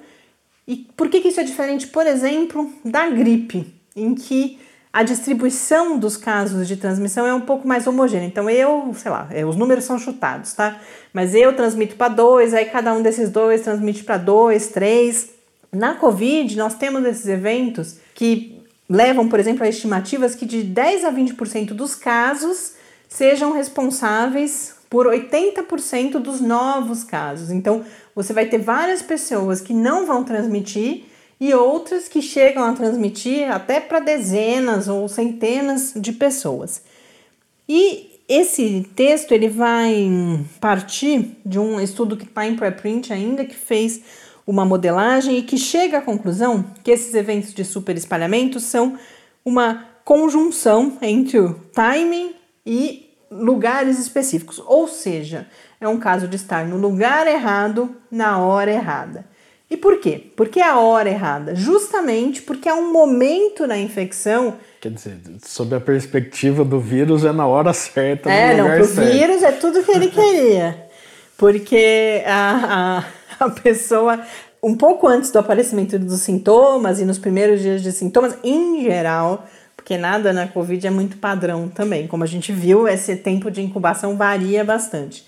e por que, que isso é diferente, por exemplo, da gripe, em que a distribuição dos casos de transmissão é um pouco mais homogênea. Então eu, sei lá, é, os números são chutados, tá? Mas eu transmito para dois, aí cada um desses dois transmite para dois, três. Na Covid, nós temos esses eventos que levam, por exemplo, a estimativas que de 10 a 20% dos casos sejam responsáveis por 80% dos novos casos. Então, você vai ter várias pessoas que não vão transmitir e outras que chegam a transmitir até para dezenas ou centenas de pessoas. E esse texto ele vai partir de um estudo que está em preprint ainda, que fez uma modelagem e que chega à conclusão que esses eventos de superespalhamento são uma conjunção entre o timing e lugares específicos. Ou seja, é um caso de estar no lugar errado na hora errada. E por quê? Porque é a hora errada? Justamente porque é um momento na infecção. Quer dizer, sob a perspectiva do vírus, é na hora certa. É, não, para o vírus é tudo que ele queria. Porque a, a, a pessoa, um pouco antes do aparecimento dos sintomas e nos primeiros dias de sintomas, em geral, porque nada na Covid é muito padrão também. Como a gente viu, esse tempo de incubação varia bastante.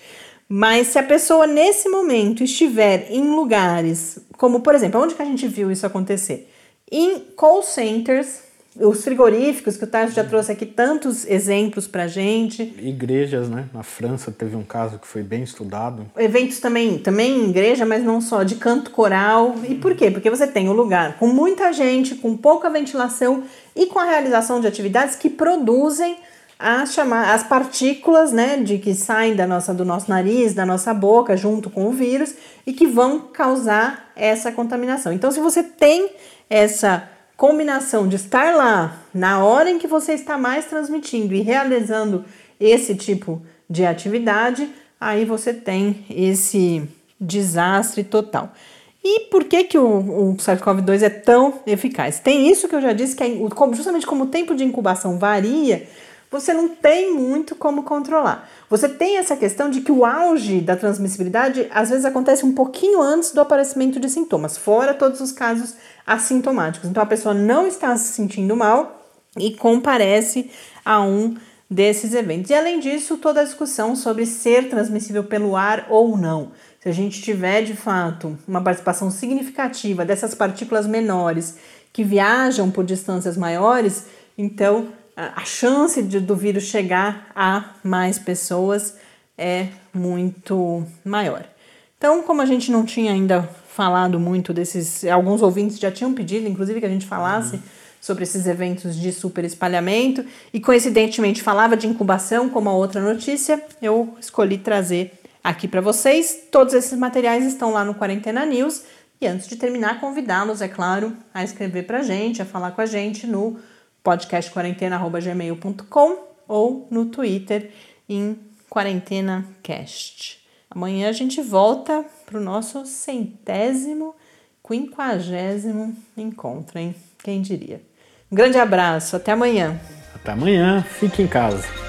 Mas se a pessoa nesse momento estiver em lugares, como por exemplo, onde que a gente viu isso acontecer? Em call centers, os frigoríficos, que o Tarso já trouxe aqui tantos exemplos pra gente. Igrejas, né? Na França teve um caso que foi bem estudado. Eventos também, também em igreja, mas não só, de canto coral. E por quê? Porque você tem um lugar com muita gente, com pouca ventilação e com a realização de atividades que produzem as, chamar, as partículas né, de que saem da nossa, do nosso nariz, da nossa boca, junto com o vírus, e que vão causar essa contaminação. Então, se você tem essa combinação de estar lá na hora em que você está mais transmitindo e realizando esse tipo de atividade, aí você tem esse desastre total. E por que, que o, o SARS-CoV-2 é tão eficaz? Tem isso que eu já disse, que é, justamente como o tempo de incubação varia, você não tem muito como controlar. Você tem essa questão de que o auge da transmissibilidade às vezes acontece um pouquinho antes do aparecimento de sintomas, fora todos os casos assintomáticos. Então a pessoa não está se sentindo mal e comparece a um desses eventos. E além disso, toda a discussão sobre ser transmissível pelo ar ou não. Se a gente tiver de fato uma participação significativa dessas partículas menores que viajam por distâncias maiores, então a chance de, do vírus chegar a mais pessoas é muito maior. Então, como a gente não tinha ainda falado muito desses, alguns ouvintes já tinham pedido, inclusive, que a gente falasse uhum. sobre esses eventos de super espalhamento, e coincidentemente falava de incubação como a outra notícia, eu escolhi trazer aqui para vocês. Todos esses materiais estão lá no Quarentena News. E antes de terminar, convidá-los, é claro, a escrever para a gente, a falar com a gente no podcastquarentena.gmail.com ou no Twitter em QuarentenaCast. Amanhã a gente volta para o nosso centésimo, quinquagésimo encontro, hein? Quem diria? Um grande abraço, até amanhã. Até amanhã, fique em casa.